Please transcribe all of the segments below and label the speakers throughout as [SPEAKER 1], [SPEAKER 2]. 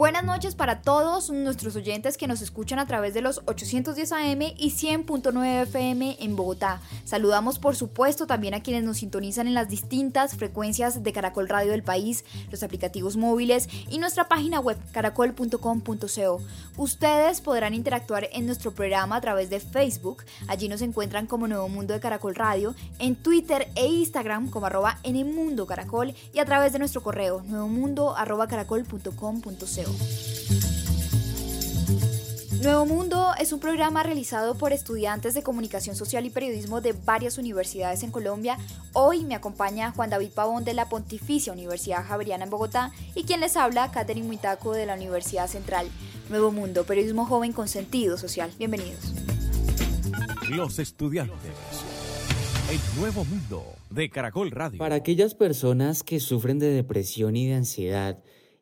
[SPEAKER 1] Buenas noches para todos nuestros oyentes que nos escuchan a través de los 810 AM y 100.9 FM en Bogotá. Saludamos por supuesto también a quienes nos sintonizan en las distintas frecuencias de Caracol Radio del país, los aplicativos móviles y nuestra página web caracol.com.co. Ustedes podrán interactuar en nuestro programa a través de Facebook, allí nos encuentran como Nuevo Mundo de Caracol Radio, en Twitter e Instagram como arroba Caracol y a través de nuestro correo nuevomundo arroba caracol.com.co. Nuevo Mundo es un programa realizado por estudiantes de comunicación social y periodismo de varias universidades en Colombia. Hoy me acompaña Juan David Pavón de la Pontificia Universidad Javeriana en Bogotá y quien les habla, Catherine Muitaco de la Universidad Central. Nuevo Mundo, periodismo joven con sentido social. Bienvenidos.
[SPEAKER 2] Los estudiantes. El Nuevo Mundo de Caracol Radio.
[SPEAKER 3] Para aquellas personas que sufren de depresión y de ansiedad,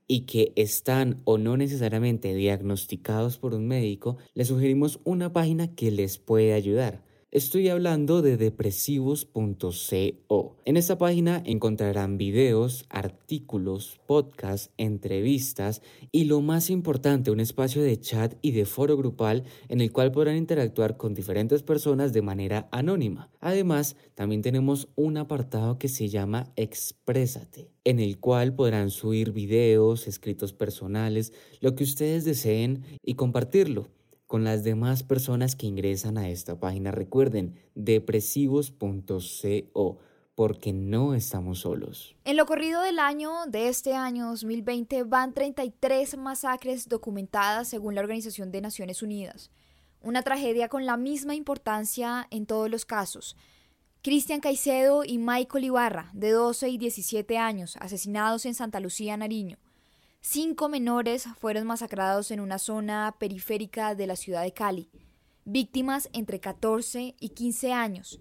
[SPEAKER 3] y que están o no necesariamente diagnosticados por un médico, les sugerimos una página que les puede ayudar. Estoy hablando de depresivos.co. En esta página encontrarán videos, artículos, podcasts, entrevistas y lo más importante, un espacio de chat y de foro grupal en el cual podrán interactuar con diferentes personas de manera anónima. Además, también tenemos un apartado que se llama Exprésate, en el cual podrán subir videos, escritos personales, lo que ustedes deseen y compartirlo con las demás personas que ingresan a esta página. Recuerden, depresivos.co porque no estamos solos.
[SPEAKER 1] En lo corrido del año de este año 2020 van 33 masacres documentadas según la Organización de Naciones Unidas. Una tragedia con la misma importancia en todos los casos. Cristian Caicedo y Michael Ibarra, de 12 y 17 años, asesinados en Santa Lucía, Nariño. Cinco menores fueron masacrados en una zona periférica de la ciudad de Cali, víctimas entre 14 y 15 años.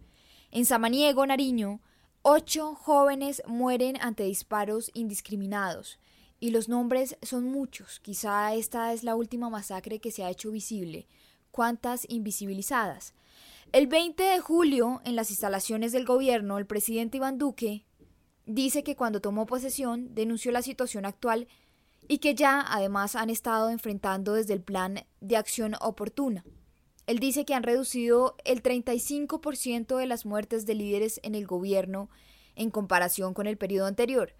[SPEAKER 1] En Samaniego, Nariño, ocho jóvenes mueren ante disparos indiscriminados. Y los nombres son muchos. Quizá esta es la última masacre que se ha hecho visible. ¿Cuántas invisibilizadas? El 20 de julio, en las instalaciones del gobierno, el presidente Iván Duque dice que cuando tomó posesión denunció la situación actual y que ya además han estado enfrentando desde el plan de acción oportuna. Él dice que han reducido el 35% de las muertes de líderes en el gobierno en comparación con el periodo anterior.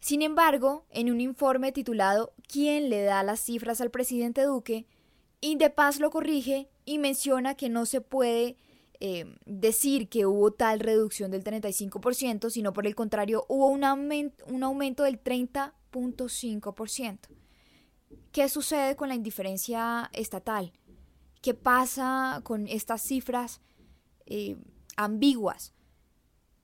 [SPEAKER 1] Sin embargo, en un informe titulado ¿Quién le da las cifras al presidente Duque? Indepaz lo corrige y menciona que no se puede eh, decir que hubo tal reducción del 35%, sino por el contrario hubo un, un aumento del 30% ¿Qué sucede con la indiferencia estatal? ¿Qué pasa con estas cifras eh, ambiguas?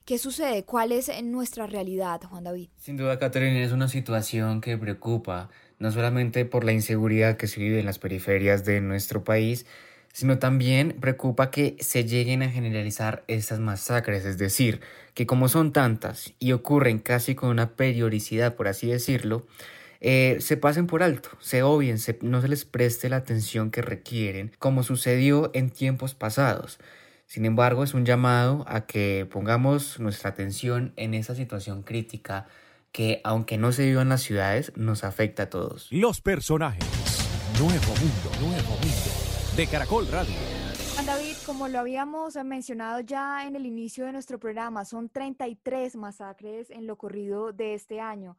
[SPEAKER 1] ¿Qué sucede? ¿Cuál es nuestra realidad, Juan David?
[SPEAKER 3] Sin duda, Catherine, es una situación que preocupa, no solamente por la inseguridad que se vive en las periferias de nuestro país, sino también preocupa que se lleguen a generalizar estas masacres, es decir, que como son tantas y ocurren casi con una periodicidad, por así decirlo, eh, se pasen por alto, se obvien, no se les preste la atención que requieren, como sucedió en tiempos pasados. Sin embargo, es un llamado a que pongamos nuestra atención en esa situación crítica que, aunque no se viva en las ciudades, nos afecta a todos.
[SPEAKER 2] Los personajes. Nuevo mundo, nuevo mundo de Caracol Radio.
[SPEAKER 1] Juan David, como lo habíamos mencionado ya en el inicio de nuestro programa, son 33 masacres en lo corrido de este año.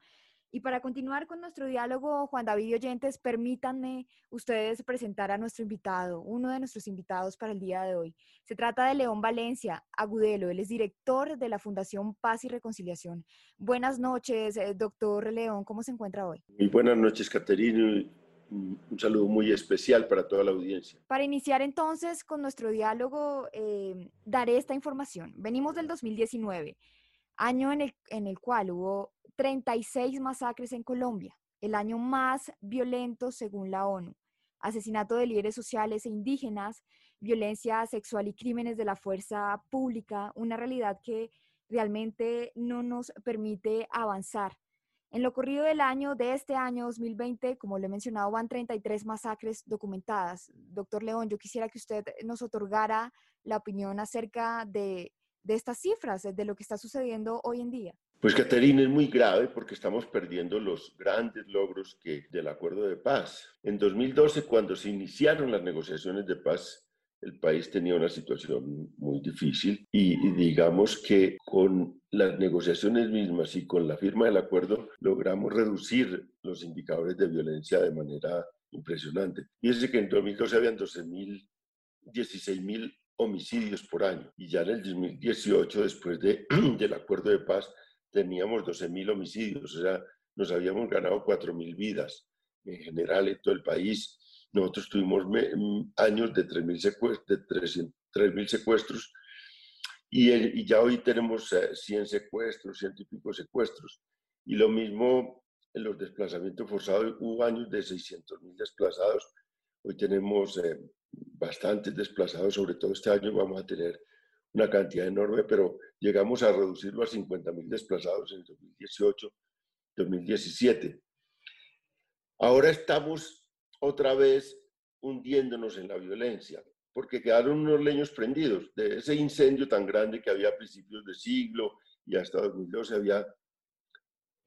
[SPEAKER 1] Y para continuar con nuestro diálogo, Juan David y oyentes, permítanme ustedes presentar a nuestro invitado, uno de nuestros invitados para el día de hoy. Se trata de León Valencia, Agudelo. Él es director de la Fundación Paz y Reconciliación. Buenas noches, eh, doctor León. ¿Cómo se encuentra hoy?
[SPEAKER 4] Muy buenas noches, Caterina un saludo muy especial para toda la audiencia.
[SPEAKER 1] Para iniciar entonces con nuestro diálogo, eh, daré esta información. Venimos del 2019, año en el, en el cual hubo 36 masacres en Colombia, el año más violento según la ONU. asesinato de líderes sociales e indígenas, violencia sexual y crímenes de la fuerza pública, una realidad que realmente no nos permite avanzar. En lo corrido del año, de este año 2020, como lo he mencionado, van 33 masacres documentadas. Doctor León, yo quisiera que usted nos otorgara la opinión acerca de, estas cifras, de lo que está sucediendo hoy en día.
[SPEAKER 4] Pues Caterina es muy grave porque estamos perdiendo los grandes logros del acuerdo de paz. En 2012, cuando se iniciaron las negociaciones de paz, el país tenía una situación muy difícil y, digamos que con las negociaciones mismas y con la firma del acuerdo logramos reducir los indicadores de violencia de manera impresionante. Fíjense que en 2012 habían 12.000, 16.000 homicidios por año y ya en el 2018, después de, del acuerdo de paz, teníamos 12.000 homicidios, o sea, nos habíamos ganado 4.000 vidas en general en todo el país nosotros tuvimos mm, años de 3.000 secuestros, secuestros y, ya hoy tenemos 100 eh, secuestros, 100 y pico secuestros. Y lo mismo en los desplazamientos forzados, hubo años de 600.000 desplazados. Hoy tenemos eh, bastantes desplazados, sobre todo este año vamos a tener una cantidad enorme, pero llegamos a reducirlo a 50.000 desplazados en 2018, 2017. Ahora estamos otra vez hundiéndonos en la violencia, porque quedaron unos leños prendidos de ese incendio tan grande que había a principios de siglo y hasta 2012 había,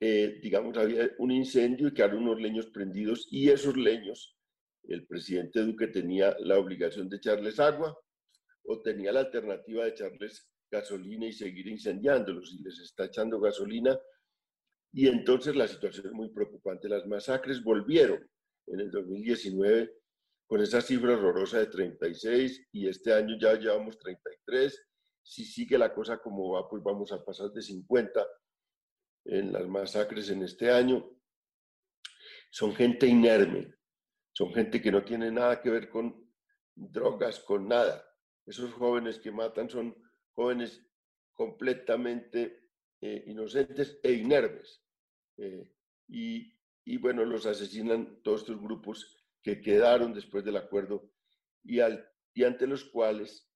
[SPEAKER 4] eh, digamos, había un incendio y quedaron unos leños prendidos y esos leños, el presidente Duque tenía la obligación de echarles agua o tenía la alternativa de echarles gasolina y seguir incendiándolos y les está echando gasolina y entonces la situación es muy preocupante. Las masacres volvieron en el 2019 con esa cifra horrorosa de 36 y este año ya llevamos 33. Si sigue la cosa como va, pues vamos a pasar de 50 en las masacres en este año. Son gente inerme, son gente que no tiene nada que ver con drogas, con nada. Esos jóvenes que matan son jóvenes completamente eh, inocentes e inermes. Eh, y, y bueno, los asesinan todos estos grupos que quedaron después del acuerdo y, al, y ante los cuales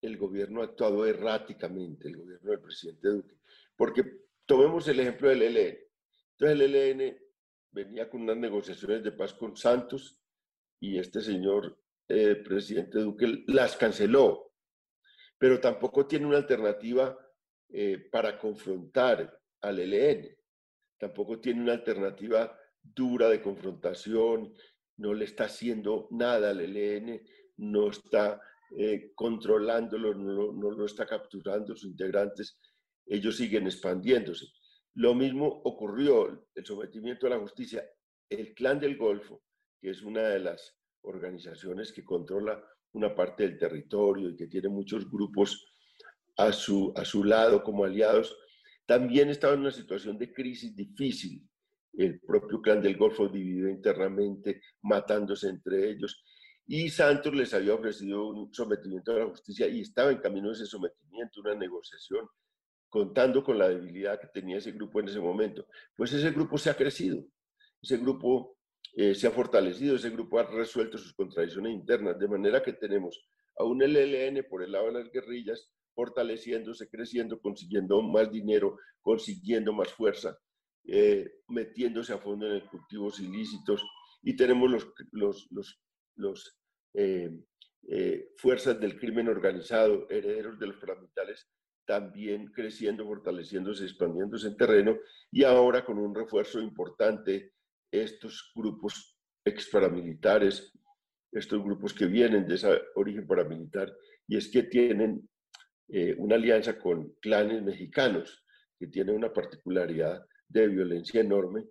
[SPEAKER 4] el gobierno ha actuado erráticamente, el gobierno del presidente Duque. Porque tomemos el ejemplo del ELN. Entonces el ELN venía con unas negociaciones de paz con Santos y este señor eh, presidente Duque las canceló, pero tampoco tiene una alternativa eh, para confrontar al ELN, tampoco tiene una alternativa dura de confrontación, no le está haciendo nada al ELN, no está eh, controlándolo, no, no, lo está capturando sus integrantes, ellos siguen expandiéndose. Lo mismo ocurrió, el sometimiento a la justicia. El Clan del Golfo, que es una de las organizaciones que controla una parte del territorio y que tiene muchos grupos a su, a su lado como aliados, también estaba en una situación de crisis difícil el propio clan del Golfo dividido internamente, matándose entre ellos. Y Santos les había ofrecido un sometimiento a la justicia y estaba en camino de ese sometimiento, una negociación, contando con la debilidad que tenía ese grupo en ese momento. Pues ese grupo se ha crecido, ese grupo eh, se ha fortalecido, ese grupo ha resuelto sus contradicciones internas, de manera que tenemos a un LLN por el lado de las guerrillas, fortaleciéndose, creciendo, consiguiendo más dinero, consiguiendo más fuerza, eh, metiéndose a fondo en cultivos ilícitos y tenemos los, los, los, los eh, eh, fuerzas del crimen organizado, herederos de los paramilitares, también creciendo, fortaleciéndose, expandiéndose en terreno y ahora con un refuerzo importante estos grupos exparamilitares, estos grupos que vienen de ese origen paramilitar, y es que tienen una alianza con clanes mexicanos, que tienen una particularidad de violencia enorme,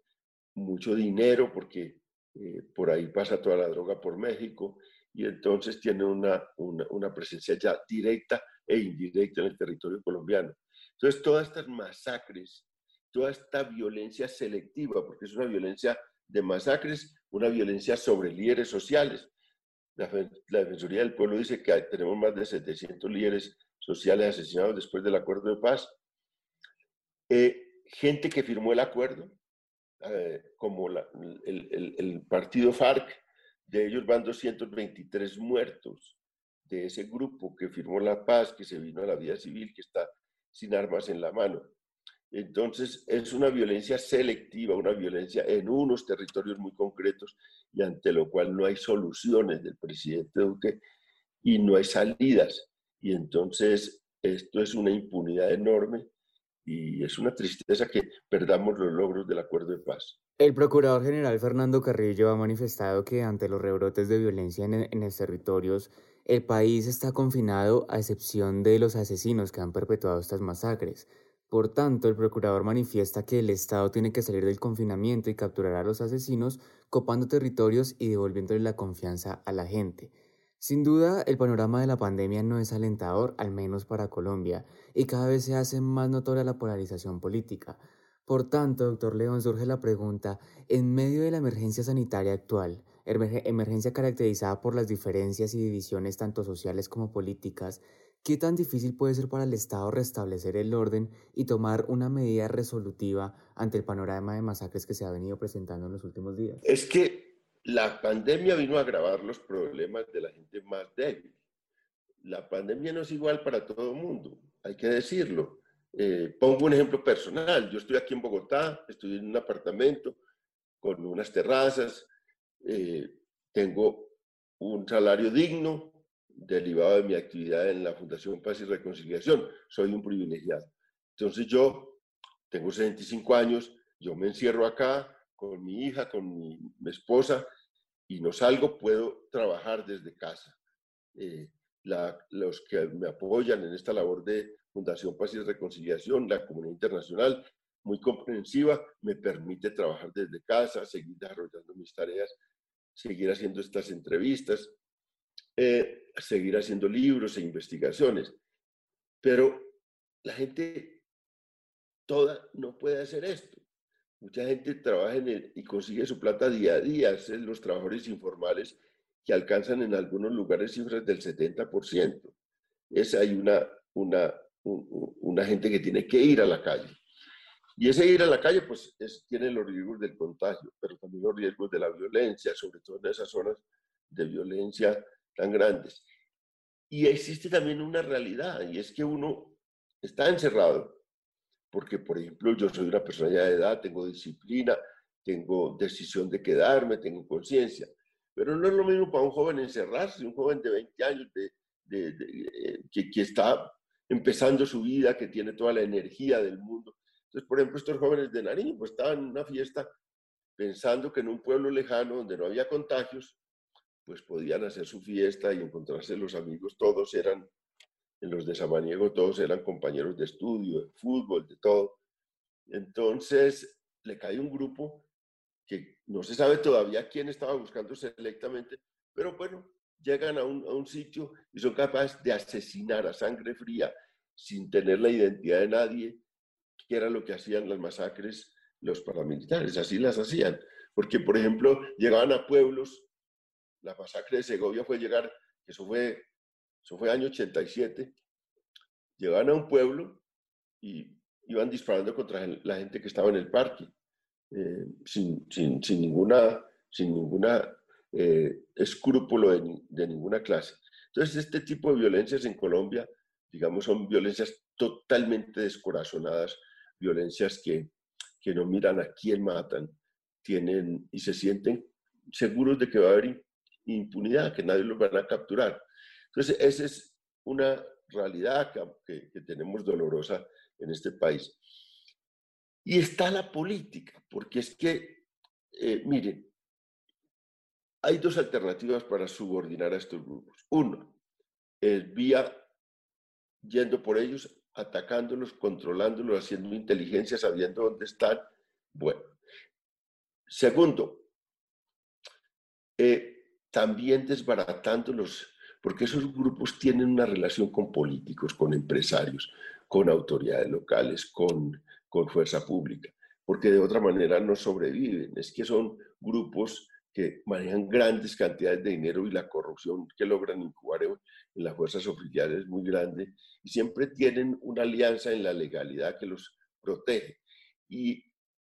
[SPEAKER 4] mucho dinero porque eh, por ahí pasa toda la droga por México y entonces tiene una, una, presencia ya directa e indirecta en el territorio colombiano. Entonces todas estas masacres, toda esta violencia selectiva, porque es una violencia de masacres, una violencia sobre líderes sociales. La, Defensoría del Pueblo dice que tenemos más de 700 líderes sociales asesinados después del acuerdo de paz. Eh, gente que firmó el acuerdo, eh, como el, partido FARC, de ellos van 223 muertos de ese grupo que firmó la paz, que se vino a la vida civil, que está sin armas en la mano. Entonces, es una violencia selectiva, una violencia en unos territorios muy concretos y ante lo cual no hay soluciones del presidente Duque y no hay salidas. Y entonces, esto es una impunidad enorme y es una tristeza que perdamos los logros del acuerdo de paz.
[SPEAKER 3] El procurador general Fernando Carrillo ha manifestado que ante los rebrotes de violencia en, en los territorios, el país está confinado a excepción de los asesinos que han perpetuado estas masacres. Por tanto, el procurador manifiesta que el Estado tiene que salir del confinamiento y capturar a los asesinos, copando territorios y devolviéndole la confianza a la gente. Sin duda, el panorama de la pandemia no es alentador, al menos para Colombia, y cada vez se hace más notoria la polarización política. Por tanto, doctor León, surge la pregunta, en medio de la emergencia sanitaria actual, emergencia caracterizada por las diferencias y divisiones tanto sociales como políticas, ¿qué tan difícil puede ser para el Estado restablecer el orden y tomar una medida resolutiva ante el panorama de masacres que se ha venido presentando en los últimos días?
[SPEAKER 4] Es que la pandemia vino a agravar los problemas de la gente más débil. La pandemia no es igual para todo el mundo, hay que decirlo. Eh, pongo un ejemplo personal. Yo estoy aquí en Bogotá, estoy en un apartamento con unas terrazas, eh, tengo un salario digno derivado de mi actividad en la Fundación Paz y Reconciliación. Soy un privilegiado. Entonces yo tengo 65 años, yo me encierro acá con mi hija, con mi, esposa y no salgo, puedo trabajar desde casa. Eh, los que me apoyan en esta labor de Fundación Paz y Reconciliación, la comunidad internacional, muy comprensiva, me permite trabajar desde casa, seguir desarrollando mis tareas seguir haciendo estas entrevistas, eh, seguir haciendo libros e investigaciones. Pero la gente toda no puede hacer esto. Mucha gente trabaja en y consigue su plata día a día, es los trabajadores informales que alcanzan en algunos lugares cifras del 70%. Es, hay una, una, una gente que tiene que ir a la calle. Y ese ir a la calle, pues tiene los riesgos del contagio, pero también los riesgos de la violencia, sobre todo en esas zonas de violencia tan grandes. Y existe también una realidad, y es que uno está encerrado, porque, por ejemplo, yo soy una persona ya de edad, tengo disciplina, tengo decisión de quedarme, tengo conciencia, pero no es lo mismo para un joven encerrarse, un joven de 20 años de, eh, que, que está empezando su vida, que tiene toda la energía del mundo. Entonces, por ejemplo, estos jóvenes de Nariño pues, estaban en una fiesta pensando que en un pueblo lejano donde no había contagios, pues podían hacer su fiesta y encontrarse los amigos, todos eran, los de Samaniego, todos eran compañeros de estudio, de fútbol, de todo. Entonces, le cae un grupo que no se sabe todavía quién estaba buscando selectamente, pero bueno, llegan a un, a un sitio y son capaces de asesinar a sangre fría sin tener la identidad de nadie, que era lo que hacían las masacres los paramilitares, así las hacían. Porque, por ejemplo, llegaban a pueblos, la masacre de Segovia fue llegar, eso fue, eso fue año 87, llegaban a un pueblo y iban disparando contra la gente que estaba en el parque, eh, sin, sin, sin, ninguna, sin ninguna eh, escrúpulo de, de ninguna clase. Entonces, este tipo de violencias en Colombia, digamos, son violencias totalmente descorazonadas, violencias que, que no miran a quién matan, tienen y se sienten seguros de que va a haber impunidad, que nadie los van a capturar. Entonces, esa es una realidad que, que, tenemos dolorosa en este país. Y está la política, porque es que, eh, miren, hay dos alternativas para subordinar a estos grupos. Uno, es vía yendo por ellos atacándolos, controlándolos, haciendo inteligencia, sabiendo dónde están. Bueno. Segundo, eh, también desbaratándolos, porque esos grupos tienen una relación con políticos, con empresarios, con autoridades locales, con, con fuerza pública, porque de otra manera no sobreviven. Es que son grupos que manejan grandes cantidades de dinero y la corrupción que logran incubar en, las fuerzas oficiales es muy grande y siempre tienen una alianza en la legalidad que los protege. Y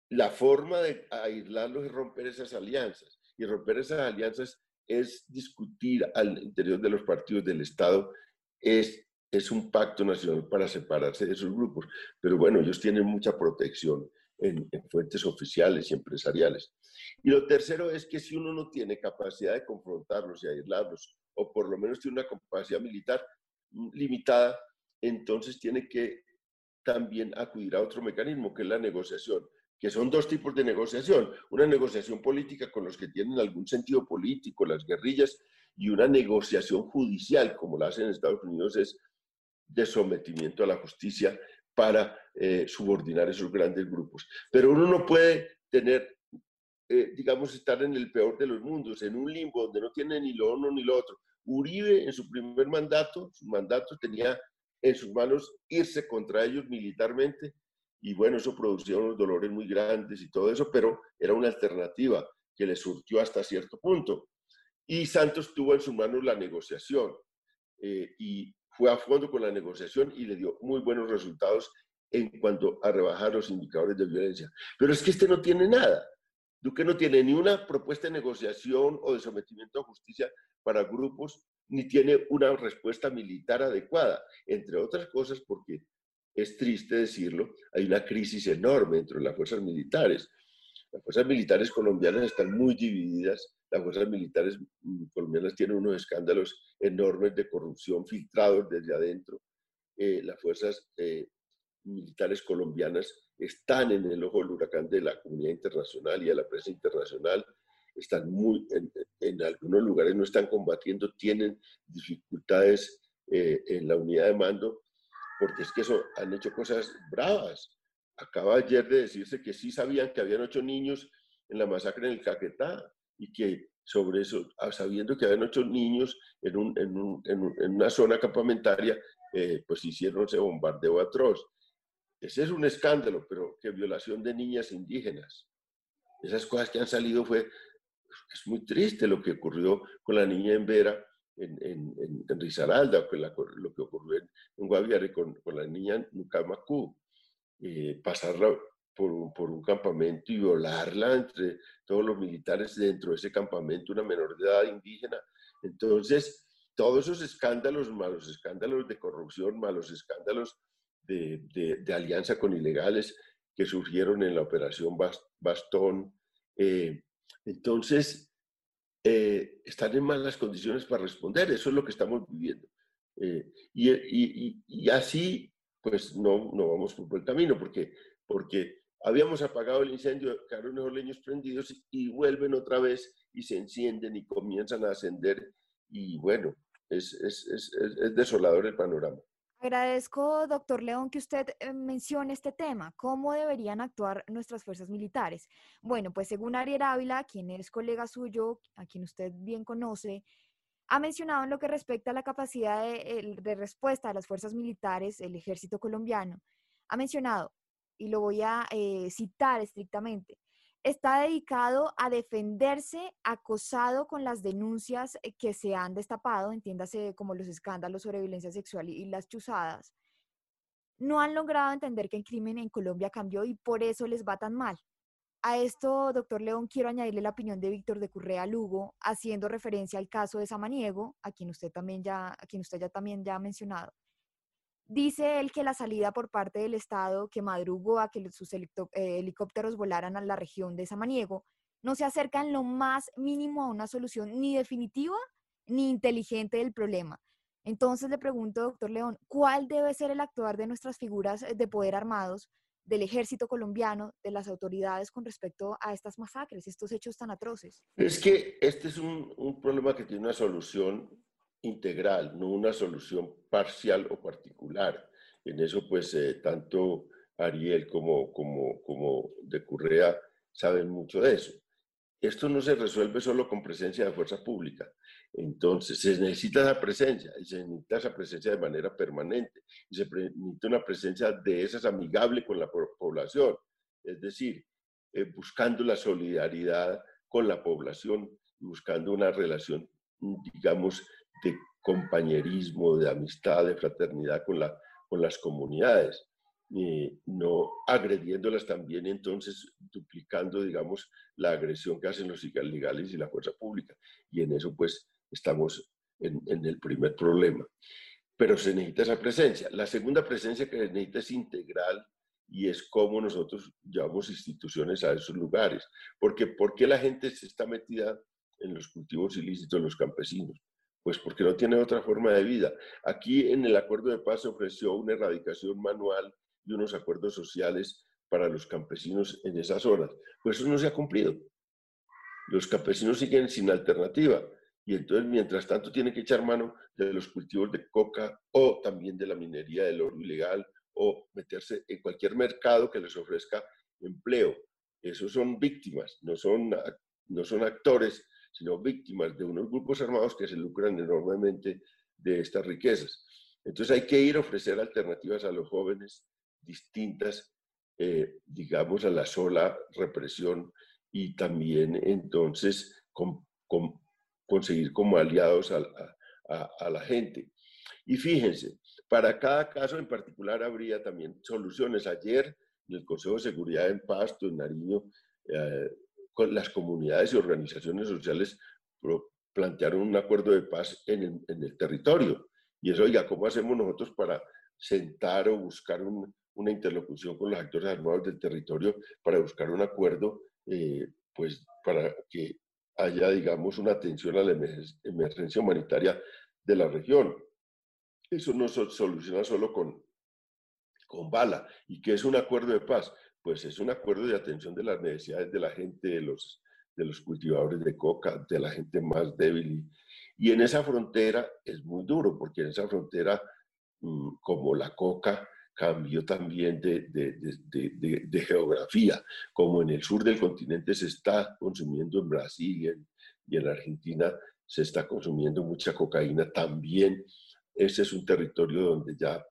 [SPEAKER 4] la forma de aislarlos es romper esas alianzas. Y romper esas alianzas es discutir al interior de los partidos del Estado, es, es un pacto nacional para separarse de esos grupos. Pero bueno, ellos tienen mucha protección en, fuentes oficiales y empresariales. Y lo tercero es que si uno no tiene capacidad de confrontarlos y aislarlos, o por lo menos tiene una capacidad militar limitada, entonces tiene que también acudir a otro mecanismo, que es la negociación, que son dos tipos de negociación. Una negociación política con los que tienen algún sentido político, las guerrillas, y una negociación judicial, como la hacen en Estados Unidos, es de sometimiento a la justicia para eh, subordinar esos grandes grupos. Pero uno no puede tener, eh, digamos, estar en el peor de los mundos, en un limbo donde no tiene ni lo uno ni lo otro. Uribe en su primer mandato, su mandato tenía en sus manos irse contra ellos militarmente y bueno, eso producía unos dolores muy grandes y todo eso, pero era una alternativa que le surtió hasta cierto punto. Y Santos tuvo en sus manos la negociación eh, y fue a fondo con la negociación y le dio muy buenos resultados en cuanto a rebajar los indicadores de violencia. Pero es que este no tiene nada. Duque no tiene ni una propuesta de negociación o de sometimiento a justicia para grupos, ni tiene una respuesta militar adecuada, entre otras cosas porque es triste decirlo, hay una crisis enorme entre las fuerzas militares. Las fuerzas militares colombianas están muy divididas. Las fuerzas militares mm, colombianas tienen unos escándalos enormes de corrupción filtrados desde adentro. Eh, las fuerzas eh, militares colombianas están en el ojo del huracán de la comunidad internacional y de la prensa internacional. Están muy, en, algunos lugares no están combatiendo, tienen dificultades eh, en la unidad de mando, porque es que eso, han hecho cosas bravas. Acaba ayer de decirse que sí sabían que habían ocho niños en la masacre en el Caquetá y que sobre eso, ah, sabiendo que habían ocho niños en, un, en, un, en, una zona campamentaria, eh, pues hicieron ese bombardeo atroz. Ese es un escándalo, pero qué violación de niñas indígenas. Esas cosas que han salido fue, es muy triste lo que ocurrió con la niña en Vera, en, en, en Risaralda, lo que ocurrió en, Guaviare con, con, la niña Nucamacú. Eh, pasarla por, por, un campamento y violarla entre todos los militares dentro de ese campamento, una menor de edad indígena. Entonces, todos esos escándalos, malos escándalos de corrupción, malos escándalos de, alianza con ilegales que surgieron en la operación Bastón. Eh, entonces, eh, están en malas condiciones para responder, eso es lo que estamos viviendo. Eh, y, así, pues no, no vamos por buen camino, porque, porque habíamos apagado el incendio, quedaron los leños prendidos y vuelven otra vez y se encienden y comienzan a ascender. Y bueno, es, es, es, es desolador el panorama.
[SPEAKER 1] Agradezco, doctor León, que usted eh, mencione este tema. ¿Cómo deberían actuar nuestras fuerzas militares? Bueno, pues según Ariel Ávila, quien es colega suyo, a quien usted bien conoce, ha mencionado en lo que respecta a la capacidad de, respuesta de las fuerzas militares, el ejército colombiano, ha mencionado, y lo voy a eh, citar estrictamente, está dedicado a defenderse acosado con las denuncias eh, que se han destapado, entiéndase como los escándalos sobre violencia sexual y, las chuzadas. No han logrado entender que el crimen en Colombia cambió y por eso les va tan mal. A esto, doctor León, quiero añadirle la opinión de Víctor de Currea Lugo, haciendo referencia al caso de Samaniego, a quien usted también ya, a quien usted ya también ya ha mencionado. Dice él que la salida por parte del Estado que madrugó a que sus eh, helicópteros volaran a la región de Samaniego no se acerca en lo más mínimo a una solución ni definitiva ni inteligente del problema. Entonces le pregunto, doctor León, ¿cuál debe ser el actuar de nuestras figuras de poder armados, del ejército colombiano, de las autoridades con respecto a estas masacres, estos hechos tan atroces?
[SPEAKER 4] Es que este es un, un problema que tiene una solución integral, no una solución parcial o particular. En eso, pues, eh, tanto Ariel como, como, como de Currea saben mucho de eso. Esto no se resuelve solo con presencia de fuerza pública. Entonces, se necesita esa presencia, y se necesita esa presencia de manera permanente, y se necesita una presencia de esas amigable con la población, es decir, eh, buscando la solidaridad con la población, buscando una relación, digamos, de compañerismo, de amistad, de fraternidad con, la, con las comunidades. no agrediéndolas también, entonces duplicando, digamos, la agresión que hacen los ilegales y la fuerza pública. Y en eso, pues, estamos en, en el primer problema. Pero se necesita esa presencia. La segunda presencia que se necesita es integral y es cómo nosotros llevamos instituciones a esos lugares. Porque ¿por qué la gente se está metida en los cultivos ilícitos, los campesinos? Pues porque no tiene otra forma de vida. Aquí en el acuerdo de paz se ofreció una erradicación manual y unos acuerdos sociales para los campesinos en esas zonas. Pues eso no se ha cumplido. Los campesinos siguen sin alternativa y entonces mientras tanto tienen que echar mano de los cultivos de coca o también de la minería del oro ilegal o meterse en cualquier mercado que les ofrezca empleo. Esos son víctimas, no son, no son actores, sino víctimas de unos grupos armados que se lucran enormemente de estas riquezas. Entonces hay que ir a ofrecer alternativas a los jóvenes distintas, eh, digamos, a la sola represión y también entonces conseguir como aliados a la gente. Y fíjense, para cada caso en particular habría también soluciones. Ayer en el Consejo de Seguridad en Pasto, en Nariño, eh, con las comunidades y organizaciones sociales plantearon un acuerdo de paz en el, territorio. Y eso, oiga, ¿cómo hacemos nosotros para sentar o buscar una interlocución con los actores armados del territorio para buscar un acuerdo, eh, pues para que haya, digamos, una atención a la emergencia humanitaria de la región? Eso no se soluciona solo con, con bala. ¿Y qué es un acuerdo de paz? Pues es un acuerdo de atención de las necesidades de la gente, de los, de los cultivadores de coca, de la gente más débil. Y, en esa frontera es muy duro, porque en esa frontera, mm, como la coca, cambió también de, de, de, geografía, como en el sur del continente se está consumiendo en Brasil y en, y en Argentina se está consumiendo mucha cocaína, también ese es un territorio donde ya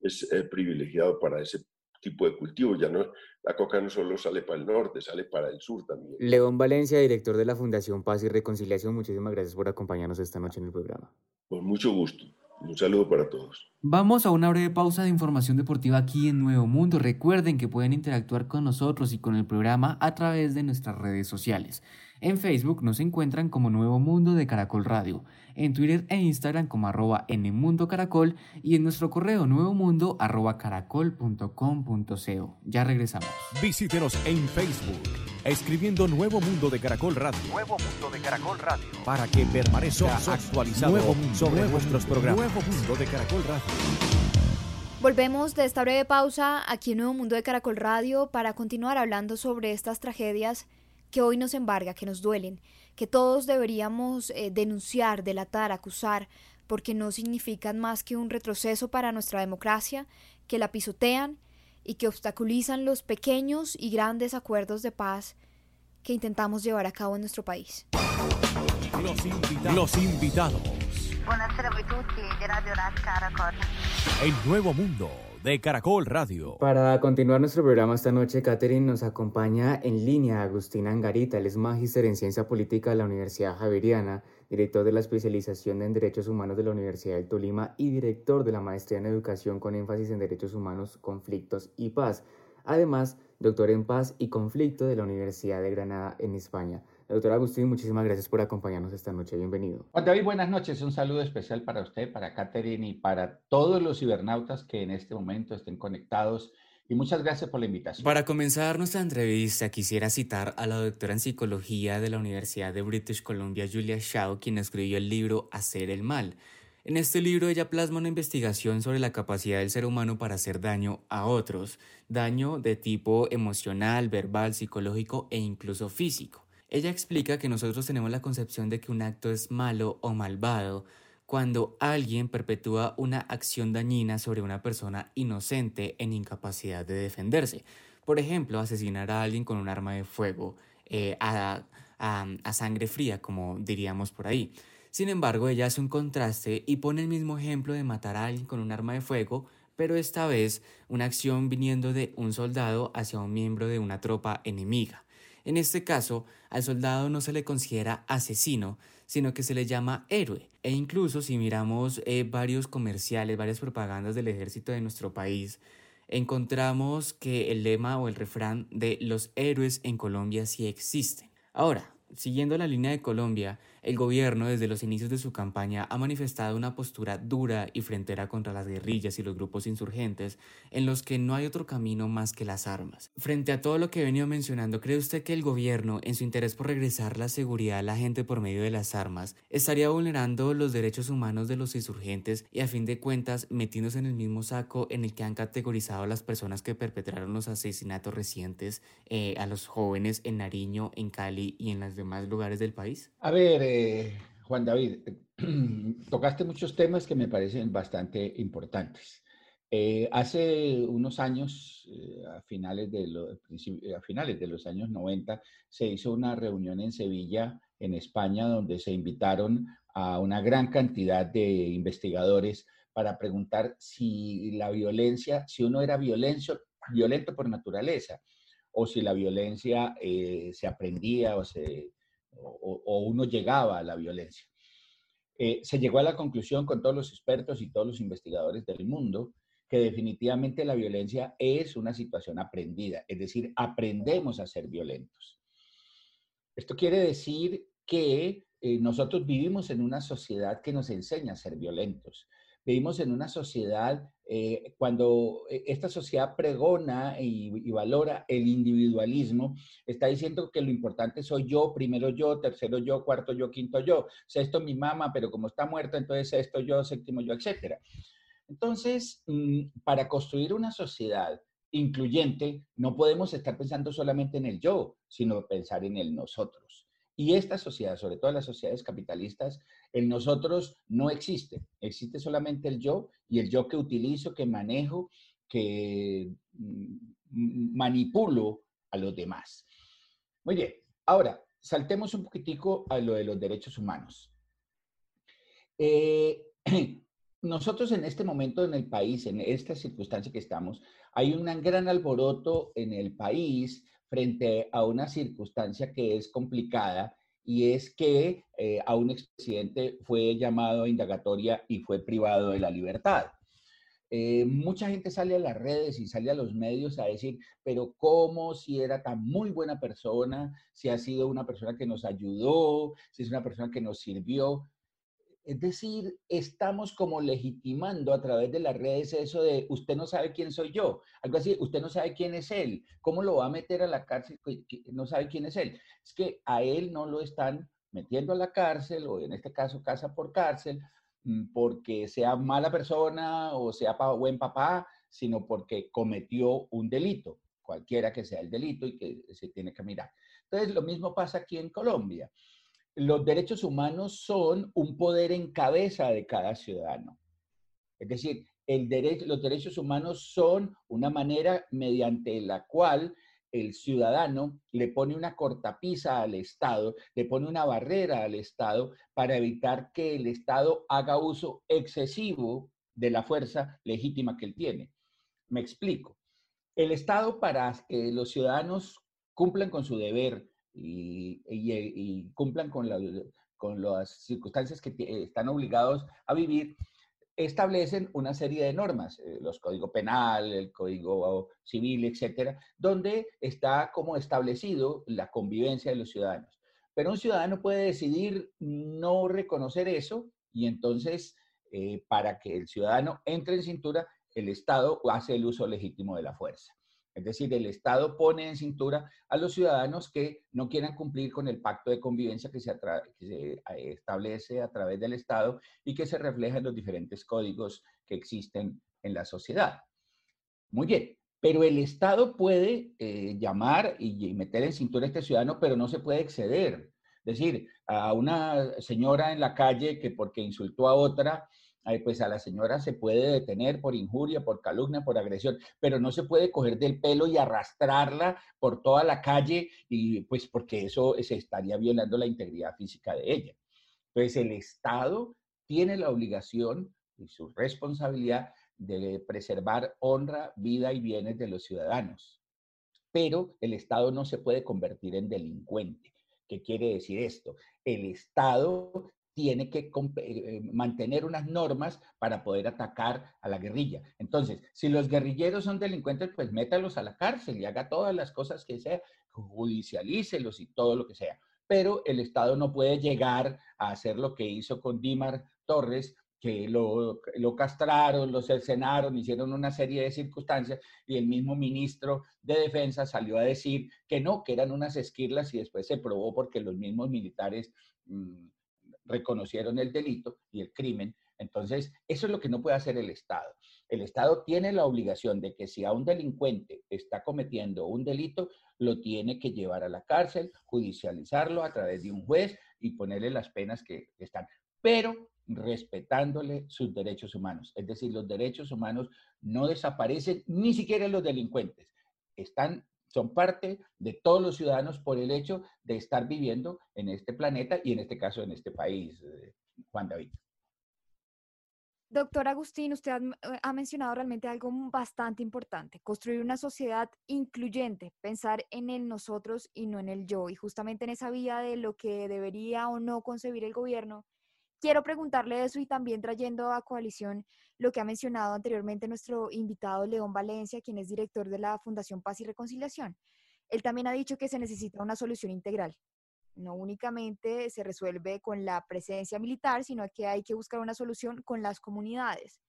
[SPEAKER 4] es eh, privilegiado para ese tipo de cultivo. Ya no, la coca no solo sale para el norte, sale para el sur también.
[SPEAKER 3] León Valencia, director de la Fundación Paz y Reconciliación, muchísimas gracias por acompañarnos esta noche en el programa.
[SPEAKER 4] Con mucho gusto. Un saludo para todos.
[SPEAKER 5] Vamos a una breve pausa de información deportiva aquí en Nuevo Mundo. Recuerden que pueden interactuar con nosotros y con el programa a través de nuestras redes sociales. En Facebook nos encuentran como Nuevo Mundo de Caracol Radio, en Twitter e Instagram como arroba Caracol y en nuestro correo nuevomundo arroba caracol.com.co. Ya regresamos.
[SPEAKER 2] Visítenos en Facebook, escribiendo Nuevo Mundo de Caracol Radio.
[SPEAKER 6] Nuevo Mundo de Caracol Radio.
[SPEAKER 2] Para que permanezca actualizado
[SPEAKER 6] nuevo mundo,
[SPEAKER 2] sobre nuestros programas. Nuevo Mundo de Caracol Radio.
[SPEAKER 1] Volvemos de esta breve pausa aquí en Nuevo Mundo de Caracol Radio para continuar hablando sobre estas tragedias que hoy nos embarga, que nos duelen, que todos deberíamos eh, denunciar, delatar, acusar, porque no significan más que un retroceso para nuestra democracia, que la pisotean y que obstaculizan los pequeños y grandes acuerdos de paz que intentamos llevar a cabo en nuestro país.
[SPEAKER 2] Los invitados. Los invitados. El nuevo mundo de Caracol Radio.
[SPEAKER 3] Para continuar nuestro programa esta noche, Catherine nos acompaña en línea Agustina Angarita, él es magíster en Ciencia Política de la Universidad Javeriana, director de la especialización en Derechos Humanos de la Universidad del Tolima y director de la maestría en Educación con énfasis en Derechos Humanos, Conflictos y Paz. Además, doctor en Paz y Conflicto de la Universidad de Granada en España. Doctor Agustín, muchísimas gracias por acompañarnos esta noche. Bienvenido.
[SPEAKER 7] Juan David, buenas noches. Un saludo especial para usted, para Catherine y para todos los cibernautas que en este momento estén conectados. Y muchas gracias por la invitación.
[SPEAKER 3] Para comenzar nuestra entrevista, quisiera citar a la doctora en psicología de la Universidad de British Columbia, Julia Shaw, quien escribió el libro Hacer el Mal. En este libro ella plasma una investigación sobre la capacidad del ser humano para hacer daño a otros, daño de tipo emocional, verbal, psicológico e incluso físico. Ella explica que nosotros tenemos la concepción de que un acto es malo o malvado cuando alguien perpetúa una acción dañina sobre una persona inocente en incapacidad de defenderse. Por ejemplo, asesinar a alguien con un arma de fuego eh, a, a sangre fría, como diríamos por ahí. Sin embargo, ella hace un contraste y pone el mismo ejemplo de matar a alguien con un arma de fuego, pero esta vez una acción viniendo de un soldado hacia un miembro de una tropa enemiga. En este caso, al soldado no se le considera asesino, sino que se le llama héroe. E incluso si miramos eh, varios comerciales, varias propagandas del ejército de nuestro país,
[SPEAKER 5] encontramos que el lema o el refrán de los héroes en Colombia sí existen. Ahora, siguiendo la línea de Colombia, el gobierno desde los inicios de su campaña ha manifestado una postura dura y frontera contra las guerrillas y los grupos insurgentes en los que no hay otro camino más que las armas. Frente a todo lo que he venido mencionando, ¿cree usted que el gobierno, en su interés por regresar la seguridad a la gente por medio de las armas, estaría vulnerando los derechos humanos de los insurgentes y a fin de cuentas metiéndose en el mismo saco en el que han categorizado a las personas que perpetraron los asesinatos recientes eh, a los jóvenes en Nariño, en Cali y en los demás lugares del país?
[SPEAKER 7] A ver, eh, eh, Juan David, tocaste muchos temas que me parecen bastante importantes. Eh, hace unos años, eh, a, finales de los años 90, se hizo una reunión en Sevilla, en España, donde se invitaron a una gran cantidad de investigadores para preguntar si la violencia, si uno era violento, violento por naturaleza, o si la violencia se aprendía o se o, uno llegaba a la violencia. Eh, se llegó a la conclusión con todos los expertos y todos los investigadores del mundo que definitivamente la violencia es una situación aprendida, es decir, aprendemos a ser violentos. Esto quiere decir que eh, nosotros vivimos en una sociedad que nos enseña a ser violentos. Vivimos en una sociedad, eh, cuando eh, esta sociedad pregona y, valora el individualismo, está diciendo que lo importante soy yo, primero yo, tercero yo, cuarto yo, quinto yo, sexto mi mamá, pero como está muerta, entonces sexto yo, séptimo yo, etc. Entonces, mm, para construir una sociedad incluyente, no podemos estar pensando solamente en el yo, sino pensar en el nosotros. Y esta sociedad, sobre todo las sociedades capitalistas, el nosotros no existe. Existe solamente el yo y el yo que utilizo, que manejo, que mm, manipulo a los demás. Muy bien, ahora saltemos un poquitico a lo de los derechos humanos. Eh, nosotros en este momento en el país, en esta circunstancia que estamos, hay un gran alboroto en el país frente a una circunstancia que es complicada y es que eh, a un expresidente fue llamado a indagatoria y fue privado de la libertad. Eh, mucha gente sale a las redes y sale a los medios a decir, pero ¿cómo si era tan muy buena persona, si ha sido una persona que nos ayudó, si es una persona que nos sirvió? Es decir, estamos como legitimando a través de las redes eso de usted no sabe quién soy yo. Algo así, usted no sabe quién es él. ¿Cómo lo va a meter a la cárcel? No sabe quién es él. Es que a él no lo están metiendo a la cárcel o en este caso casa por cárcel mm, porque sea mala persona o sea buen papá, sino porque cometió un delito, cualquiera que sea el delito y que se tiene que mirar. Entonces, lo mismo pasa aquí en Colombia los derechos humanos son un poder en cabeza de cada ciudadano. Es decir, los derechos humanos son una manera mediante la cual el ciudadano le pone una cortapisa al Estado, le pone una barrera al Estado para evitar que el Estado haga uso excesivo de la fuerza legítima que él tiene. Me explico. El Estado, para que los ciudadanos cumplan con su deber y, cumplan con, con las circunstancias que están obligados a vivir, establecen una serie de normas, eh, los código penal, el código civil, etcétera, donde está como establecido la convivencia de los ciudadanos. Pero un ciudadano puede decidir no reconocer eso y entonces, eh, para que el ciudadano entre en cintura, el Estado hace el uso legítimo de la fuerza. Es decir, el Estado pone en cintura a los ciudadanos que no quieran cumplir con el pacto de convivencia que se, establece a través del Estado y que se refleja en los diferentes códigos que existen en la sociedad. Muy bien, pero el Estado puede eh, llamar y, meter en cintura a este ciudadano, pero no se puede exceder. Es decir, a una señora en la calle que porque insultó a otra, pues a la señora se puede detener por injuria, por calumnia, por agresión, pero no se puede coger del pelo y arrastrarla por toda la calle y pues porque eso se estaría violando la integridad física de ella. Entonces el Estado tiene la obligación y su responsabilidad de preservar honra, vida y bienes de los ciudadanos. Pero el Estado no se puede convertir en delincuente. ¿Qué quiere decir esto? El Estado tiene que eh, mantener unas normas para poder atacar a la guerrilla. Entonces, si los guerrilleros son delincuentes, pues métalos a la cárcel y haga todas las cosas que sea, judicialícelos y todo lo que sea. Pero el Estado no puede llegar a hacer lo que hizo con Dimar Torres, que lo, lo, castraron, lo cercenaron, hicieron una serie de circunstancias y el mismo ministro de Defensa salió a decir que no, que eran unas esquirlas y después se probó porque los mismos militares mm, reconocieron el delito y el crimen. Entonces, eso es lo que no puede hacer el Estado. El Estado tiene la obligación de que si a un delincuente está cometiendo un delito, lo tiene que llevar a la cárcel, judicializarlo a través de un juez y ponerle las penas que están. Pero respetándole sus derechos humanos. Es decir, los derechos humanos no desaparecen, ni siquiera los delincuentes. Están, son parte de todos los ciudadanos por el hecho de estar viviendo en este planeta y en este caso en este país, eh, Juan David.
[SPEAKER 1] Doctor Agustín, usted eh, ha, mencionado realmente algo bastante importante, construir una sociedad incluyente, pensar en el nosotros y no en el yo. Y justamente en esa vía de lo que debería o no concebir el gobierno, quiero preguntarle eso y también trayendo a coalición lo que ha mencionado anteriormente nuestro invitado León Valencia, quien es director de la Fundación Paz y Reconciliación. Él también ha dicho que se necesita una solución integral. No únicamente se resuelve con la presencia militar, sino que hay que buscar una solución con las comunidades.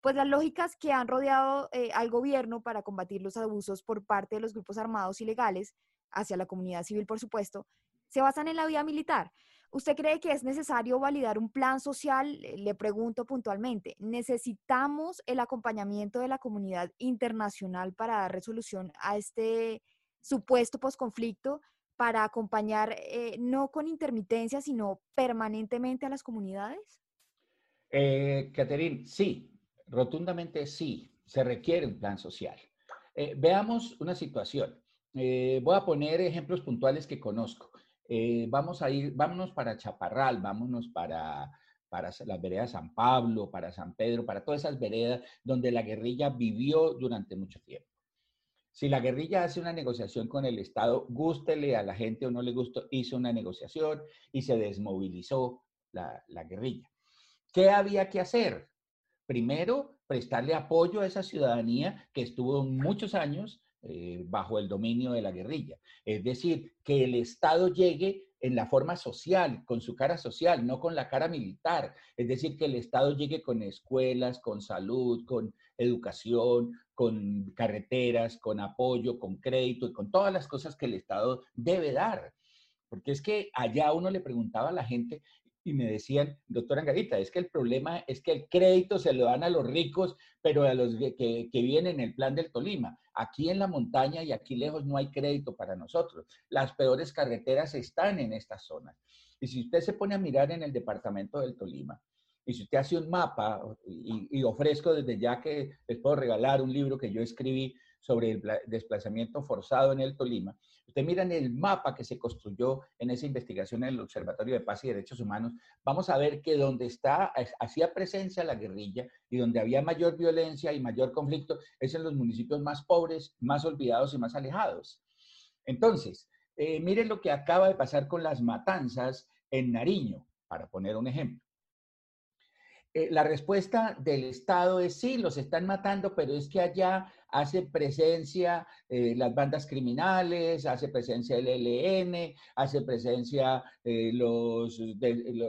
[SPEAKER 1] Pues las lógicas que han rodeado eh, al gobierno para combatir los abusos por parte de los grupos armados ilegales, hacia la comunidad civil, por supuesto, se basan en la vía militar. ¿Usted cree que es necesario validar un plan social? Le pregunto puntualmente, ¿necesitamos el acompañamiento de la comunidad internacional para dar resolución a este supuesto posconflicto, para acompañar eh, no con intermitencia, sino permanentemente a las comunidades?
[SPEAKER 7] Eh, Catherine, sí, rotundamente sí, se requiere un plan social. Eh, veamos una situación. Eh, voy a poner ejemplos puntuales que conozco. Eh, vamos a ir, vámonos para Chaparral, vámonos para, para las veredas San Pablo, para San Pedro, para todas esas veredas donde la guerrilla vivió durante mucho tiempo. Si la guerrilla hace una negociación con el Estado, gústele a la gente o no le gustó, hizo una negociación y se desmovilizó la, la guerrilla. ¿Qué había que hacer? Primero, prestarle apoyo a esa ciudadanía que estuvo muchos años eh, bajo el dominio de la guerrilla. Es decir, que el Estado llegue en la forma social, con su cara social, no con la cara militar. Es decir, que el Estado llegue con escuelas, con salud, con educación, con carreteras, con apoyo, con crédito y con todas las cosas que el Estado debe dar. Porque es que allá uno le preguntaba a la gente y me decían, doctora Angarita, es que el problema es que el crédito se lo dan a los ricos, pero a los que, que, vienen en el plan del Tolima. Aquí en la montaña y aquí lejos no hay crédito para nosotros. Las peores carreteras están en estas zonas. Y si usted se pone a mirar en el departamento del Tolima, y si usted hace un mapa, y, y ofrezco desde ya que les puedo regalar un libro que yo escribí sobre el desplazamiento forzado en el Tolima, usted mira en el mapa que se construyó en esa investigación en el Observatorio de Paz y Derechos Humanos, vamos a ver que donde está, hacía presencia la guerrilla y donde había mayor violencia y mayor conflicto es en los municipios más pobres, más olvidados y más alejados. Entonces, eh, miren lo que acaba de pasar con las matanzas en Nariño, para poner un ejemplo. Eh, la respuesta del Estado es sí, los están matando, pero es que allá hace presencia eh, las bandas criminales, hace presencia el ELN, hace presencia eh, los,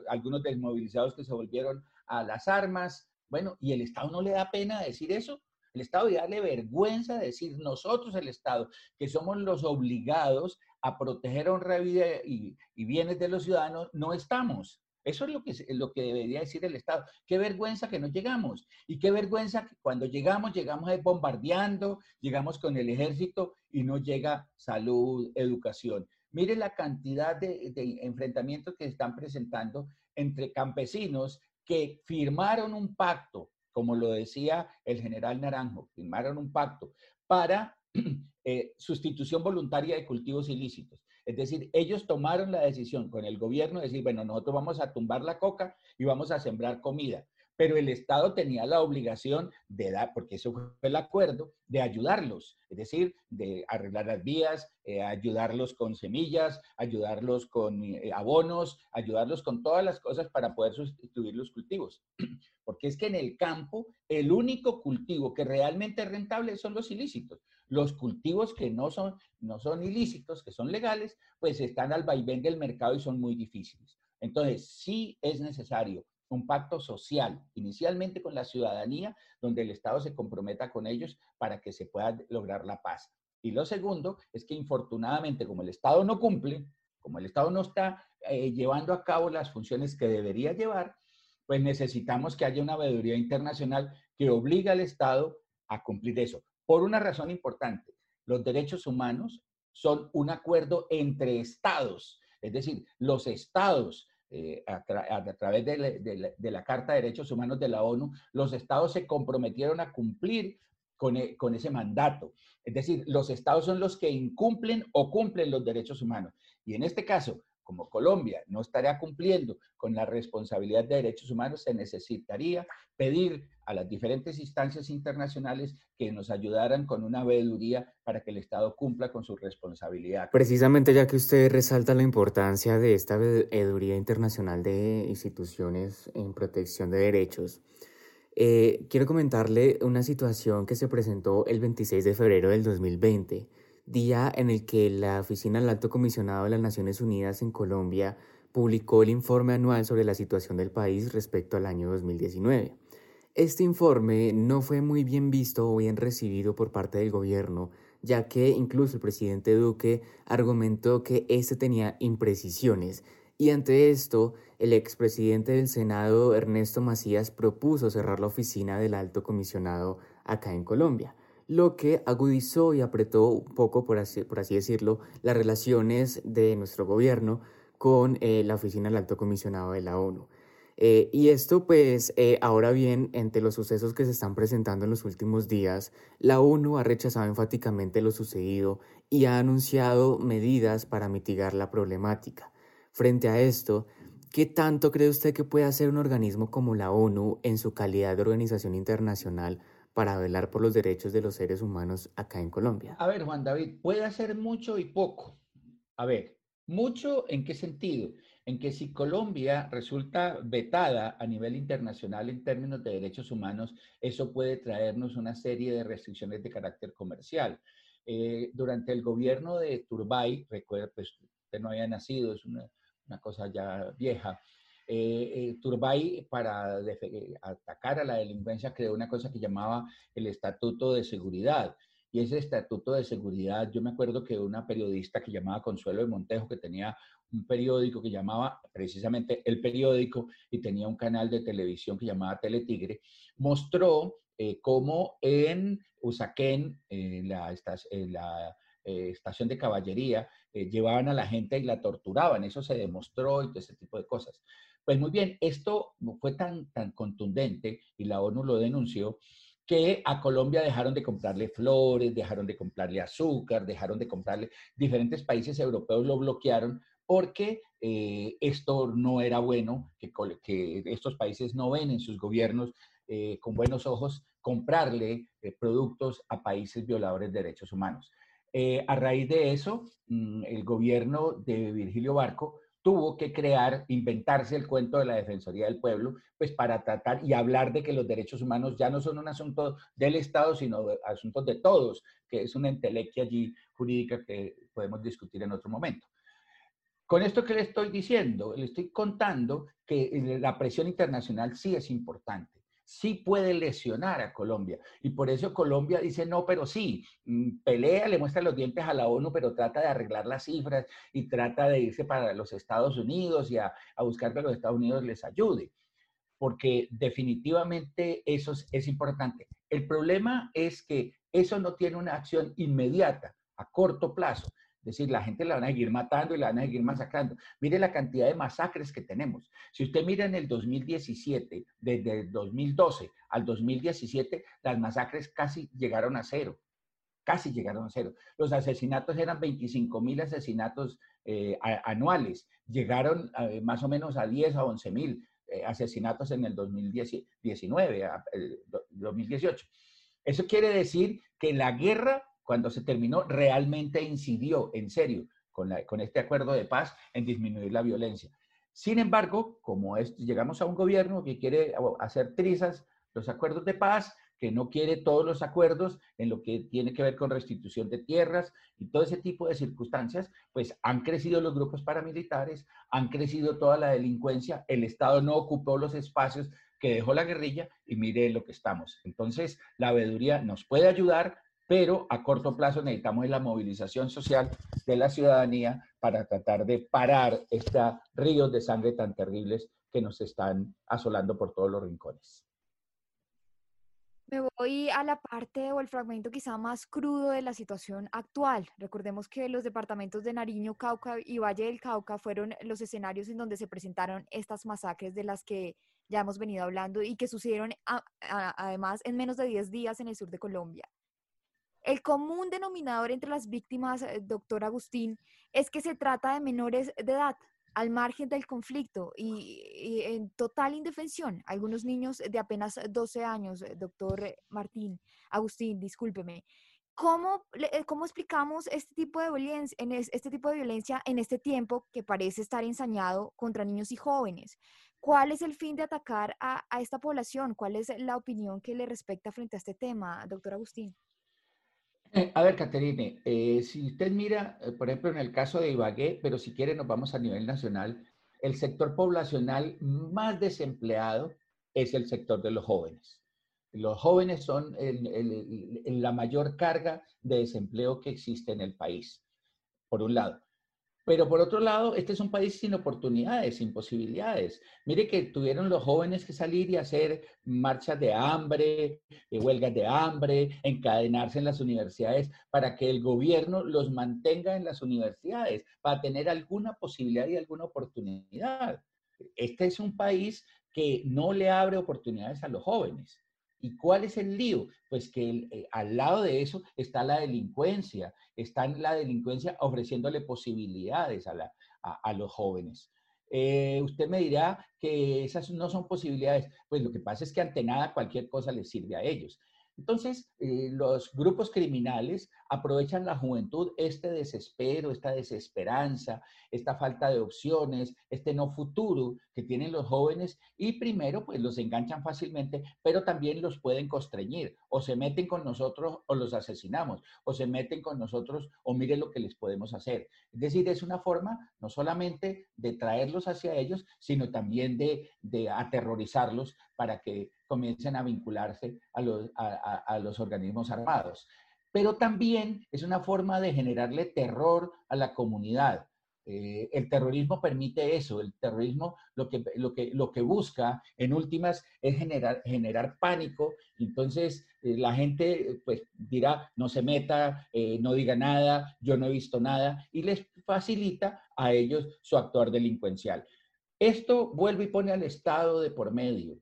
[SPEAKER 7] algunos desmovilizados que se volvieron a las armas. Bueno, ¿y el Estado no le da pena decir eso? El Estado le da vergüenza decir nosotros, el Estado, que somos los obligados a proteger honra, vida y, y bienes de los ciudadanos, no estamos. Eso es lo que, lo que debería decir el Estado. Qué vergüenza que no llegamos. Y qué vergüenza que cuando llegamos, llegamos bombardeando, llegamos con el ejército y no llega salud, educación. Mire la cantidad de, enfrentamientos que se están presentando entre campesinos que firmaron un pacto, como lo decía el general Naranjo, firmaron un pacto para eh, sustitución voluntaria de cultivos ilícitos. Es decir, ellos tomaron la decisión con el gobierno de decir, bueno, nosotros vamos a tumbar la coca y vamos a sembrar comida. pero el Estado tenía la obligación de dar, porque eso fue el acuerdo, de ayudarlos, es decir, de arreglar las vías, eh, ayudarlos con semillas, ayudarlos con eh, abonos, ayudarlos con todas las cosas para poder sustituir los cultivos. Porque es que en el campo el único cultivo que realmente es rentable son los ilícitos. Los cultivos que no son, no son ilícitos, que son legales, pues están al vaivén del mercado y son muy difíciles. Entonces, sí es necesario un pacto social, inicialmente con la ciudadanía, donde el Estado se comprometa con ellos para que se pueda lograr la paz. Y lo segundo es que infortunadamente, como el Estado no cumple, como el Estado no está eh, llevando a cabo las funciones que debería llevar, pues necesitamos que haya una veeduría internacional que obligue al Estado a cumplir eso. Por una razón importante, los derechos humanos son un acuerdo entre estados, es decir, los estados eh, a, través de, la Carta de Derechos Humanos de la ONU, los estados se comprometieron a cumplir con, e, con, ese mandato. Es decir, los estados son los que incumplen o cumplen los derechos humanos. Y en este caso, como Colombia no estaría cumpliendo con la responsabilidad de derechos humanos, se necesitaría pedir a las diferentes instancias internacionales que nos ayudaran con una veeduría para que el Estado cumpla con su responsabilidad.
[SPEAKER 3] Precisamente ya que usted resalta la importancia de esta veeduría internacional de instituciones en protección de derechos, eh, quiero comentarle una situación que se presentó el 26 de febrero del 2020 día en el que la Oficina del Alto Comisionado de las Naciones Unidas en Colombia publicó el informe anual sobre la situación del país respecto al año 2019. Este informe no fue muy bien visto o bien recibido por parte del gobierno, ya que incluso el presidente Duque argumentó que este tenía imprecisiones, y ante esto, el expresidente del Senado, Ernesto Macías, propuso cerrar la oficina del alto comisionado acá en Colombia lo que agudizó y apretó un poco, por así, decirlo, las relaciones de nuestro gobierno con eh, la Oficina del Alto Comisionado de la ONU. Eh, y esto, pues, eh, ahora bien, entre los sucesos que se están presentando en los últimos días, la ONU ha rechazado enfáticamente lo sucedido y ha anunciado medidas para mitigar la problemática. Frente a esto, ¿qué tanto cree usted que puede hacer un organismo como la ONU en su calidad de organización internacional para velar por los derechos de los seres humanos acá en Colombia?
[SPEAKER 7] A ver, Juan David, puede hacer mucho y poco. A ver, mucho en qué sentido? En que si Colombia resulta vetada a nivel internacional en términos de derechos humanos, eso puede traernos una serie de restricciones de carácter comercial. Eh, durante el gobierno de Turbay, recuerda, pues usted no había nacido, es una, cosa ya vieja, eh, eh, Turbay, para atacar a la delincuencia, creó una cosa que llamaba el Estatuto de Seguridad. Y ese Estatuto de Seguridad, yo me acuerdo que una periodista que llamaba Consuelo de Montejo, que tenía un periódico que llamaba precisamente El Periódico y tenía un canal de televisión que llamaba Teletigre, mostró eh, cómo en Usaquén, en la, estación de caballería, llevaban a la gente y la torturaban. Eso se demostró y todo ese tipo de cosas. Pues muy bien, esto fue tan, tan contundente y la ONU lo denunció que a Colombia dejaron de comprarle flores, dejaron de comprarle azúcar, dejaron de comprarle, diferentes países europeos lo bloquearon porque eh, esto no era bueno, que, estos países no ven en sus gobiernos eh, con buenos ojos comprarle eh, productos a países violadores de derechos humanos. a raíz de eso, mm, el gobierno de Virgilio Barco tuvo que crear, inventarse el cuento de la Defensoría del Pueblo, pues para tratar y hablar de que los derechos humanos ya no son un asunto del Estado, sino asuntos de todos, que es una entelequia allí jurídica que podemos discutir en otro momento. Con esto que le estoy diciendo, le estoy contando que la presión internacional sí es importante sí puede lesionar a Colombia. Y por eso Colombia dice, no, pero sí, mm, pelea, le muestra los dientes a la ONU, pero trata de arreglar las cifras y trata de irse para los Estados Unidos y a, buscar que los Estados Unidos les ayude. Porque definitivamente eso es importante. El problema es que eso no tiene una acción inmediata, a corto plazo. Es decir, la gente la van a seguir matando y la van a seguir masacrando. Mire la cantidad de masacres que tenemos. Si usted mira en el 2017, desde el 2012 al 2017, las masacres casi llegaron a cero. Casi llegaron a cero. Los asesinatos eran 25 mil asesinatos eh, anuales. Llegaron eh, más o menos a 10 a 11 mil. asesinatos en el 2019, 2018. Eso quiere decir que la guerra, cuando se terminó, realmente incidió, en serio, con, con este acuerdo de paz en disminuir la violencia. Sin embargo, como llegamos a un gobierno que quiere hacer trizas los acuerdos de paz, que no quiere todos los acuerdos en lo que tiene que ver con restitución de tierras y todo ese tipo de circunstancias, pues han crecido los grupos paramilitares, han crecido toda la delincuencia, el Estado no ocupó los espacios que dejó la guerrilla y mire lo que estamos. Entonces, la veeduría nos puede ayudar, pero a corto plazo necesitamos la movilización social de la ciudadanía para tratar de parar estos ríos de sangre tan terribles que nos están asolando por todos los rincones.
[SPEAKER 1] Me voy a la parte o el fragmento quizá más crudo de la situación actual. Recordemos que los departamentos de Nariño, Cauca y Valle del Cauca fueron los escenarios en donde se presentaron estas masacres de las que ya hemos venido hablando y que sucedieron además en menos de 10 días en el sur de Colombia. El común denominador entre las víctimas, eh, doctor Agustín, es que se trata de menores de edad, al margen del conflicto y, en total indefensión. Algunos niños de apenas 12 años, eh, doctor Martín, Agustín, discúlpeme. ¿Cómo, eh, ¿Cómo explicamos este tipo, de violencia, en este tipo de violencia en este tiempo que parece estar ensañado contra niños y jóvenes? ¿Cuál es el fin de atacar a, a esta población? ¿Cuál es la opinión que le respecta frente a este tema, doctor Agustín?
[SPEAKER 7] Eh, a ver, Caterine, eh, si usted mira, eh, por ejemplo, en el caso de Ibagué, pero si quiere nos vamos a nivel nacional, el sector poblacional más desempleado es el sector de los jóvenes. Los jóvenes son la mayor carga de desempleo que existe en el país, por un lado. Pero por otro lado, este es un país sin oportunidades, sin posibilidades. Mire que tuvieron los jóvenes que salir y hacer marchas de hambre, eh, huelgas de hambre, encadenarse en las universidades para que el gobierno los mantenga en las universidades, para tener alguna posibilidad y alguna oportunidad. Este es un país que no le abre oportunidades a los jóvenes. ¿Y cuál es el lío? Pues que eh, al lado de eso está la delincuencia, está la delincuencia ofreciéndole posibilidades a, a, los jóvenes. Eh, usted me dirá que esas no son posibilidades. Pues lo que pasa es que ante nada cualquier cosa les sirve a ellos. Entonces, eh, los grupos criminales aprovechan la juventud, este desespero, esta desesperanza, esta falta de opciones, este no futuro que tienen los jóvenes y primero pues los enganchan fácilmente, pero también los pueden constreñir o se meten con nosotros o los asesinamos o se meten con nosotros o miren lo que les podemos hacer. Es decir, es una forma no solamente de traerlos hacia ellos, sino también de aterrorizarlos para que comiencen a vincularse a los, a, los organismos armados. Pero también es una forma de generarle terror a la comunidad. Eh, el terrorismo permite eso, el terrorismo lo que, lo que, lo que busca en últimas es generar, generar pánico, entonces eh, la gente pues dirá no se meta, eh, no diga nada, yo no he visto nada y les facilita a ellos su actuar delincuencial. Esto vuelve y pone al Estado de por medio.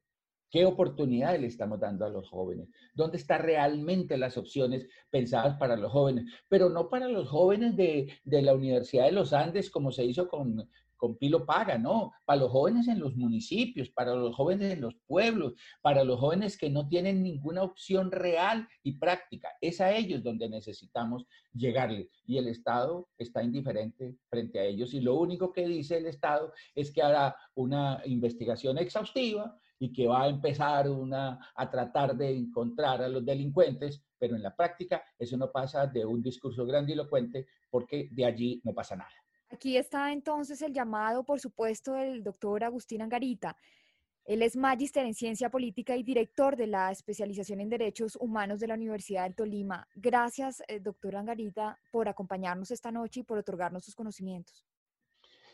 [SPEAKER 7] ¿Qué oportunidades le estamos dando a los jóvenes? ¿Dónde están realmente las opciones pensadas para los jóvenes? Pero no para los jóvenes de, de la Universidad de los Andes, como se hizo con, con Pilo Paga, no, para los jóvenes en los municipios, para los jóvenes en los pueblos, para los jóvenes que no tienen ninguna opción real y práctica. Es a ellos donde necesitamos llegarles. Y el Estado está indiferente frente a ellos. Y lo único que dice el Estado es que hará una investigación exhaustiva y que va a empezar una, a tratar de encontrar a los delincuentes, pero en la práctica eso no pasa de un discurso grandilocuente porque de allí no pasa nada.
[SPEAKER 1] Aquí está entonces el llamado, por supuesto, del doctor Agustín Angarita. Él es magíster en ciencia política y director de la especialización en derechos humanos de la Universidad de Tolima. Gracias, eh, doctor Angarita, por acompañarnos esta noche y por otorgarnos sus conocimientos.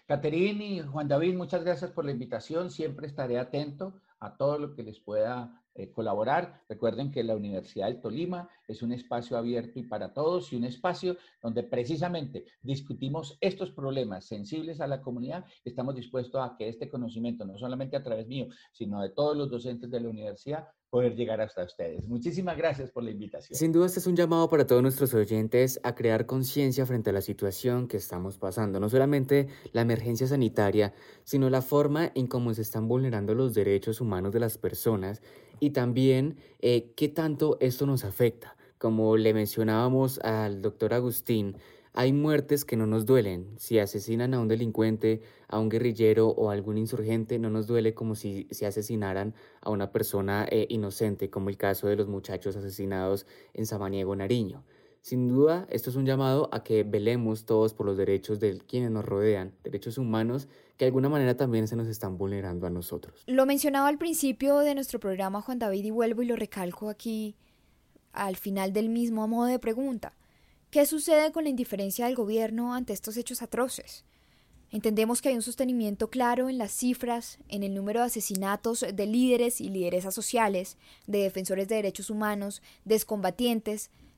[SPEAKER 7] Caterine y Juan David, muchas gracias por la invitación. Siempre estaré atento a todo lo que les pueda eh, colaborar. Recuerden que la Universidad del Tolima es un espacio abierto y para todos y un espacio donde precisamente discutimos estos problemas sensibles a la comunidad. Estamos dispuestos a que este conocimiento, no solamente a través mío, sino de todos los docentes de la universidad, poder llegar hasta ustedes. Muchísimas gracias por la invitación.
[SPEAKER 3] Sin duda, este es un llamado para todos nuestros oyentes a crear conciencia frente a la situación que estamos pasando. No solamente la emergencia sanitaria, sino la forma en cómo se están vulnerando los derechos humanos de las personas y también eh, qué tanto esto nos afecta. Como le mencionábamos al doctor Agustín, hay muertes que no nos duelen. Si asesinan a un delincuente, a un guerrillero o a algún insurgente, no nos duele como si se asesinaran a una persona eh, inocente, como el caso de los muchachos asesinados en Samaniego, Nariño. Sin duda, esto es un llamado a que velemos todos por los derechos de quienes nos rodean, derechos humanos que de alguna manera también se nos están vulnerando a nosotros.
[SPEAKER 1] Lo mencionaba al principio de nuestro programa Juan David y vuelvo y lo recalco aquí al final del mismo modo de pregunta. ¿Qué sucede con la indiferencia del gobierno ante estos hechos atroces? Entendemos que hay un sostenimiento claro en las cifras, en el número de asesinatos de líderes y lideresas sociales, de defensores de derechos humanos, de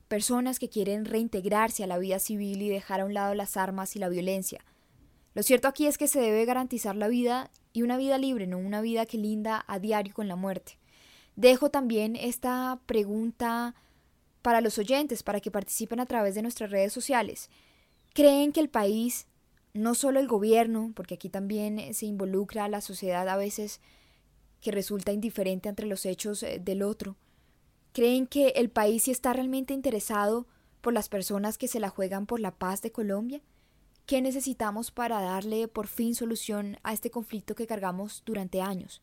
[SPEAKER 1] personas que quieren reintegrarse a la vida civil y dejar a un lado las armas y la violencia. Lo cierto aquí es que se debe garantizar la vida y una vida libre, no una vida que linda a diario con la muerte. Dejo también esta pregunta para los oyentes, para que participen a través de nuestras redes sociales. ¿Creen que el país, no solo el gobierno, porque aquí también eh, se involucra la sociedad a veces que resulta indiferente entre los hechos eh, del otro, creen que el país sí está realmente interesado por las personas que se la juegan por la paz de Colombia? ¿Qué necesitamos para darle por fin solución a este conflicto que cargamos durante años?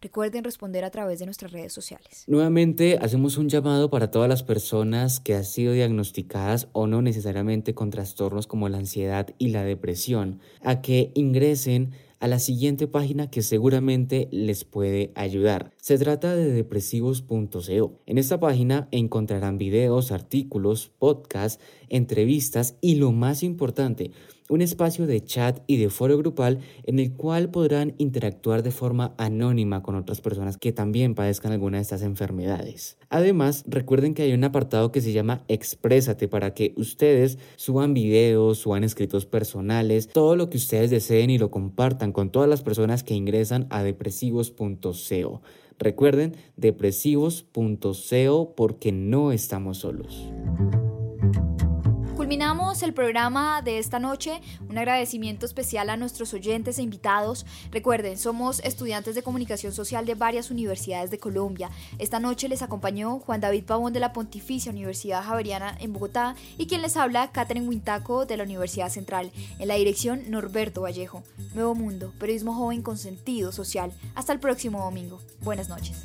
[SPEAKER 1] Recuerden responder a través de nuestras redes sociales.
[SPEAKER 3] Nuevamente hacemos un llamado para todas las personas que han sido diagnosticadas o no necesariamente con trastornos como la ansiedad y la depresión a que ingresen a la siguiente página que seguramente les puede ayudar. Se trata de depresivos.co. En esta página encontrarán videos, artículos, podcasts, entrevistas y lo más importante, un espacio de chat y de foro grupal en el cual podrán interactuar de forma anónima con otras personas que también padezcan alguna de estas enfermedades. Además, recuerden que hay un apartado que se llama Exprésate para que ustedes suban videos, suban escritos personales, todo lo que ustedes deseen y lo compartan con todas las personas que ingresan a depresivos.co. Recuerden, depresivos.co porque no estamos solos.
[SPEAKER 1] Culminamos el programa de esta noche. Un agradecimiento especial a nuestros oyentes e invitados. Recuerden, somos estudiantes de comunicación social de varias universidades de Colombia. Esta noche les acompañó Juan David Pavón de la Pontificia Universidad Javeriana en Bogotá y quien les habla, Catherine Huintaco de la Universidad Central. En la dirección, Norberto Vallejo. Nuevo Mundo, periodismo joven con sentido social. Hasta el próximo domingo. Buenas noches.